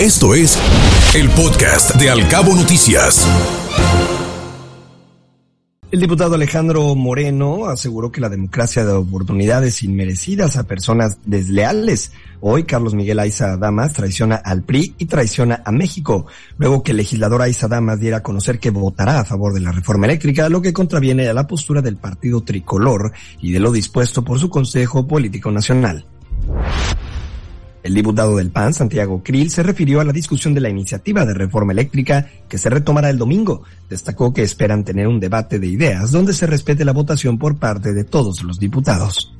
Esto es el podcast de Alcabo Noticias. El diputado Alejandro Moreno aseguró que la democracia da oportunidades inmerecidas a personas desleales. Hoy Carlos Miguel Aiza Damas traiciona al PRI y traiciona a México, luego que el legislador Aiza Damas diera a conocer que votará a favor de la reforma eléctrica, lo que contraviene a la postura del partido tricolor y de lo dispuesto por su Consejo Político Nacional. El diputado del PAN, Santiago Krill, se refirió a la discusión de la iniciativa de reforma eléctrica que se retomará el domingo. Destacó que esperan tener un debate de ideas donde se respete la votación por parte de todos los diputados.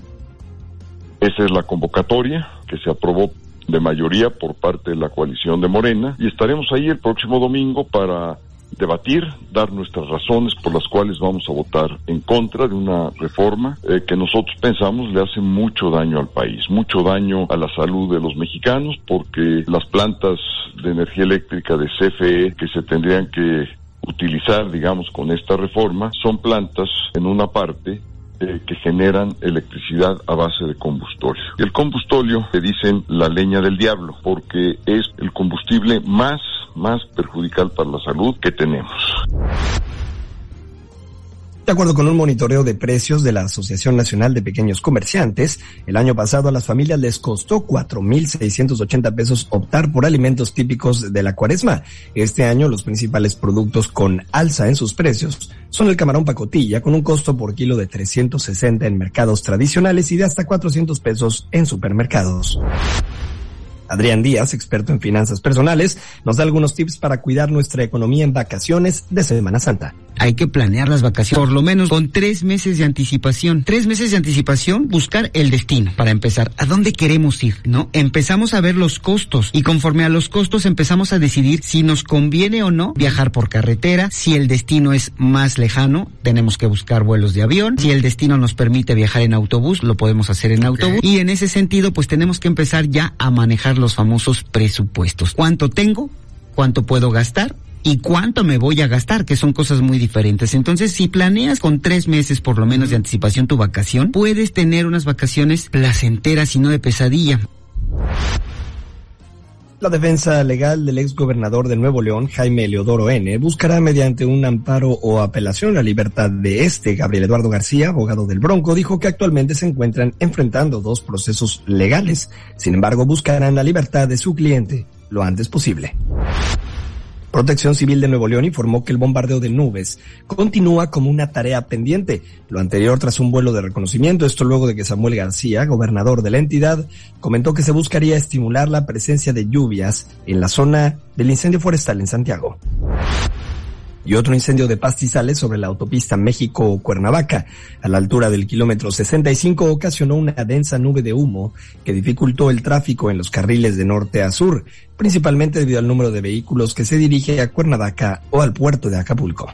Esa es la convocatoria que se aprobó de mayoría por parte de la coalición de Morena y estaremos ahí el próximo domingo para debatir, dar nuestras razones por las cuales vamos a votar en contra de una reforma eh, que nosotros pensamos le hace mucho daño al país, mucho daño a la salud de los mexicanos, porque las plantas de energía eléctrica de CFE que se tendrían que utilizar, digamos, con esta reforma, son plantas en una parte eh, que generan electricidad a base de combustorio. Y el combustorio le dicen la leña del diablo, porque es el combustible más más perjudicial para la salud que tenemos. De acuerdo con un monitoreo de precios de la Asociación Nacional de Pequeños Comerciantes, el año pasado a las familias les costó 4.680 pesos optar por alimentos típicos de la cuaresma. Este año los principales productos con alza en sus precios son el camarón pacotilla con un costo por kilo de 360 en mercados tradicionales y de hasta 400 pesos en supermercados. Adrián Díaz, experto en finanzas personales, nos da algunos tips para cuidar nuestra economía en vacaciones de Semana Santa hay que planear las vacaciones por lo menos con tres meses de anticipación. Tres meses de anticipación, buscar el destino para empezar. ¿A dónde queremos ir? ¿No? Empezamos a ver los costos y conforme a los costos empezamos a decidir si nos conviene o no viajar por carretera. Si el destino es más lejano, tenemos que buscar vuelos de avión. Si el destino nos permite viajar en autobús, lo podemos hacer en autobús. Y en ese sentido, pues tenemos que empezar ya a manejar los famosos presupuestos. ¿Cuánto tengo? ¿Cuánto puedo gastar? y cuánto me voy a gastar, que son cosas muy diferentes. Entonces, si planeas con tres meses por lo menos de anticipación tu vacación, puedes tener unas vacaciones placenteras y no de pesadilla. La defensa legal del ex gobernador de Nuevo León, Jaime Leodoro N., buscará mediante un amparo o apelación la libertad de este. Gabriel Eduardo García, abogado del Bronco, dijo que actualmente se encuentran enfrentando dos procesos legales. Sin embargo, buscarán la libertad de su cliente lo antes posible. Protección Civil de Nuevo León informó que el bombardeo de nubes continúa como una tarea pendiente. Lo anterior tras un vuelo de reconocimiento, esto luego de que Samuel García, gobernador de la entidad, comentó que se buscaría estimular la presencia de lluvias en la zona del incendio forestal en Santiago y otro incendio de pastizales sobre la autopista México-Cuernavaca. A la altura del kilómetro 65 ocasionó una densa nube de humo que dificultó el tráfico en los carriles de norte a sur, principalmente debido al número de vehículos que se dirige a Cuernavaca o al puerto de Acapulco.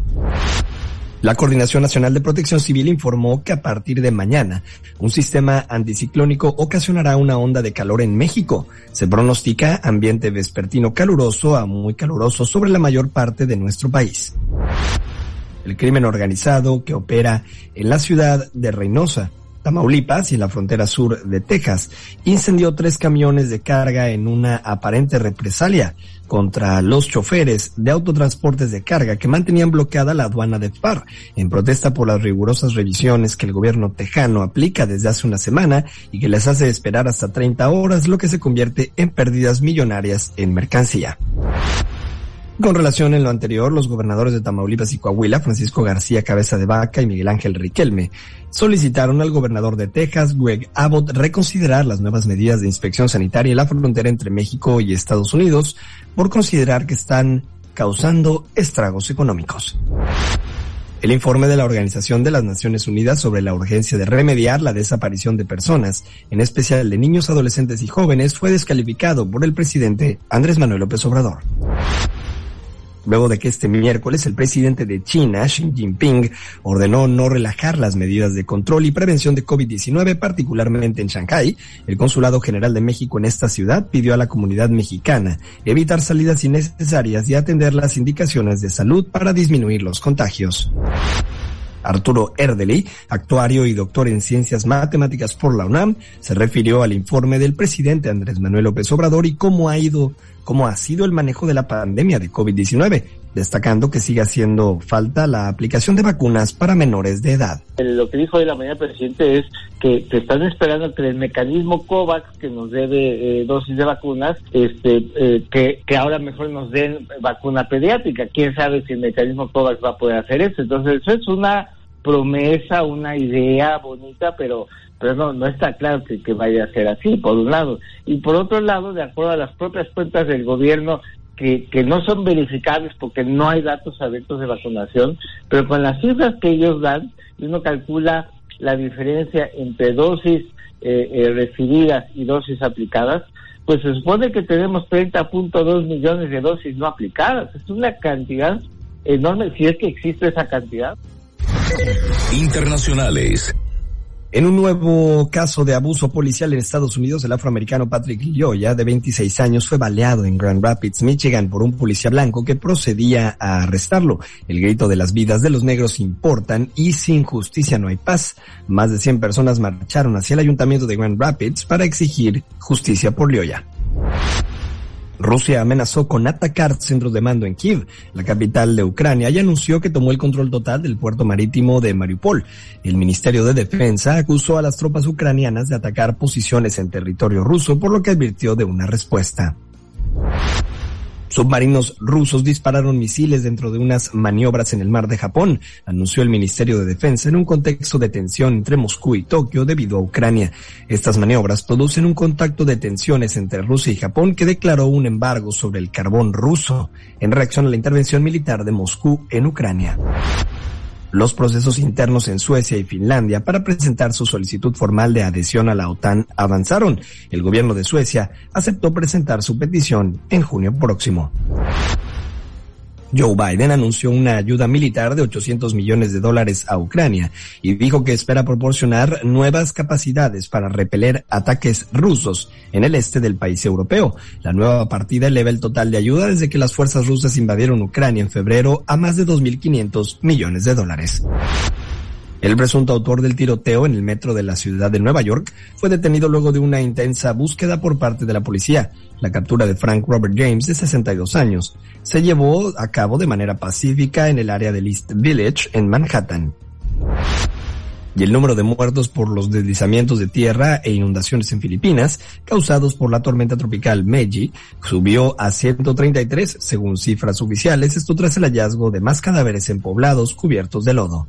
La Coordinación Nacional de Protección Civil informó que a partir de mañana un sistema anticiclónico ocasionará una onda de calor en México. Se pronostica ambiente vespertino caluroso a muy caluroso sobre la mayor parte de nuestro país. El crimen organizado que opera en la ciudad de Reynosa Tamaulipas y la frontera sur de Texas, incendió tres camiones de carga en una aparente represalia contra los choferes de autotransportes de carga que mantenían bloqueada la aduana de FAR en protesta por las rigurosas revisiones que el gobierno tejano aplica desde hace una semana y que les hace esperar hasta 30 horas, lo que se convierte en pérdidas millonarias en mercancía. Con relación en lo anterior, los gobernadores de Tamaulipas y Coahuila, Francisco García Cabeza de Vaca y Miguel Ángel Riquelme, solicitaron al gobernador de Texas, Greg Abbott, reconsiderar las nuevas medidas de inspección sanitaria en la frontera entre México y Estados Unidos por considerar que están causando estragos económicos. El informe de la Organización de las Naciones Unidas sobre la urgencia de remediar la desaparición de personas, en especial de niños, adolescentes y jóvenes, fue descalificado por el presidente Andrés Manuel López Obrador luego de que este miércoles el presidente de China, Xi Jinping, ordenó no relajar las medidas de control y prevención de COVID-19, particularmente en Shanghái. El Consulado General de México en esta ciudad pidió a la comunidad mexicana evitar salidas innecesarias y atender las indicaciones de salud para disminuir los contagios. Arturo Erdely, actuario y doctor en ciencias matemáticas por la UNAM, se refirió al informe del presidente Andrés Manuel López Obrador y cómo ha ido cómo ha sido el manejo de la pandemia de COVID-19, destacando que sigue haciendo falta la aplicación de vacunas para menores de edad. Lo que dijo hoy la mañana presidente es que, están esperando que el mecanismo COVAX que nos debe eh, dosis de vacunas, este, eh, que, que ahora mejor nos den vacuna pediátrica. Quién sabe si el mecanismo COVAX va a poder hacer eso. Entonces, eso es una promesa, una idea bonita, pero pero no, no está claro que, que, vaya a ser así, por un lado. Y por otro lado, de acuerdo a las propias cuentas del gobierno, que, que no son verificables porque no hay datos abiertos de vacunación, pero con las cifras que ellos dan, uno calcula la diferencia entre dosis eh, eh, recibidas y dosis aplicadas, pues se supone que tenemos 30.2 millones de dosis no aplicadas. Es una cantidad enorme, si es que existe esa cantidad. Internacionales. En un nuevo caso de abuso policial en Estados Unidos, el afroamericano Patrick Lyoya, de 26 años, fue baleado en Grand Rapids, Michigan, por un policía blanco que procedía a arrestarlo. El grito de las vidas de los negros importan y sin justicia no hay paz. Más de 100 personas marcharon hacia el ayuntamiento de Grand Rapids para exigir justicia por Lyoya. Rusia amenazó con atacar centros de mando en Kiev, la capital de Ucrania, y anunció que tomó el control total del puerto marítimo de Mariupol. El Ministerio de Defensa acusó a las tropas ucranianas de atacar posiciones en territorio ruso, por lo que advirtió de una respuesta. Submarinos rusos dispararon misiles dentro de unas maniobras en el mar de Japón, anunció el Ministerio de Defensa en un contexto de tensión entre Moscú y Tokio debido a Ucrania. Estas maniobras producen un contacto de tensiones entre Rusia y Japón que declaró un embargo sobre el carbón ruso en reacción a la intervención militar de Moscú en Ucrania los procesos internos en Suecia y Finlandia para presentar su solicitud formal de adhesión a la OTAN avanzaron. El gobierno de Suecia aceptó presentar su petición en junio próximo. Joe Biden anunció una ayuda militar de 800 millones de dólares a Ucrania y dijo que espera proporcionar nuevas capacidades para repeler ataques rusos en el este del país europeo. La nueva partida eleva el total de ayuda desde que las fuerzas rusas invadieron Ucrania en febrero a más de 2.500 millones de dólares. El presunto autor del tiroteo en el metro de la ciudad de Nueva York fue detenido luego de una intensa búsqueda por parte de la policía. La captura de Frank Robert James, de 62 años, se llevó a cabo de manera pacífica en el área del East Village, en Manhattan. Y el número de muertos por los deslizamientos de tierra e inundaciones en Filipinas, causados por la tormenta tropical Meiji, subió a 133, según cifras oficiales, esto tras el hallazgo de más cadáveres en poblados cubiertos de lodo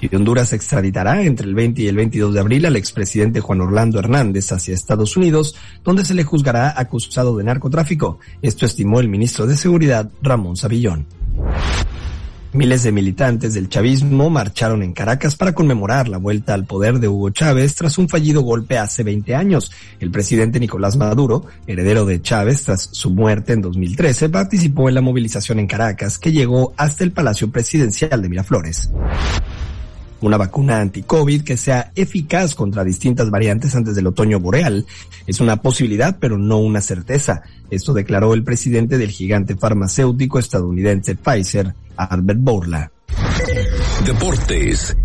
y Honduras extraditará entre el 20 y el 22 de abril al expresidente Juan Orlando Hernández hacia Estados Unidos, donde se le juzgará acusado de narcotráfico. Esto estimó el ministro de Seguridad Ramón Savillón. Miles de militantes del chavismo marcharon en Caracas para conmemorar la vuelta al poder de Hugo Chávez tras un fallido golpe hace 20 años. El presidente Nicolás Maduro, heredero de Chávez tras su muerte en 2013, participó en la movilización en Caracas que llegó hasta el Palacio Presidencial de Miraflores una vacuna anti-COVID que sea eficaz contra distintas variantes antes del otoño boreal. Es una posibilidad, pero no una certeza. Esto declaró el presidente del gigante farmacéutico estadounidense Pfizer, Albert Bourla. Deportes.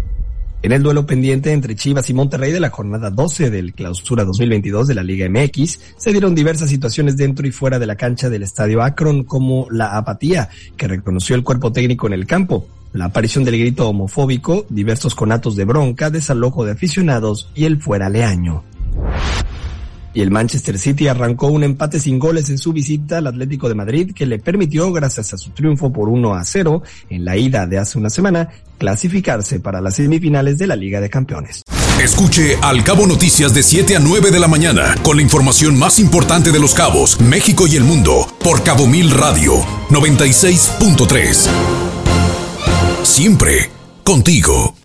En el duelo pendiente entre Chivas y Monterrey de la jornada 12 del clausura 2022 de la Liga MX, se dieron diversas situaciones dentro y fuera de la cancha del estadio Akron, como la apatía que reconoció el cuerpo técnico en el campo, la aparición del grito homofóbico, diversos conatos de bronca, desalojo de aficionados y el fuera leaño. Y el Manchester City arrancó un empate sin goles en su visita al Atlético de Madrid que le permitió, gracias a su triunfo por 1 a 0 en la ida de hace una semana, clasificarse para las semifinales de la Liga de Campeones. Escuche Al Cabo Noticias de 7 a 9 de la mañana con la información más importante de los cabos, México y el mundo por Cabo Mil Radio 96.3 siempre contigo.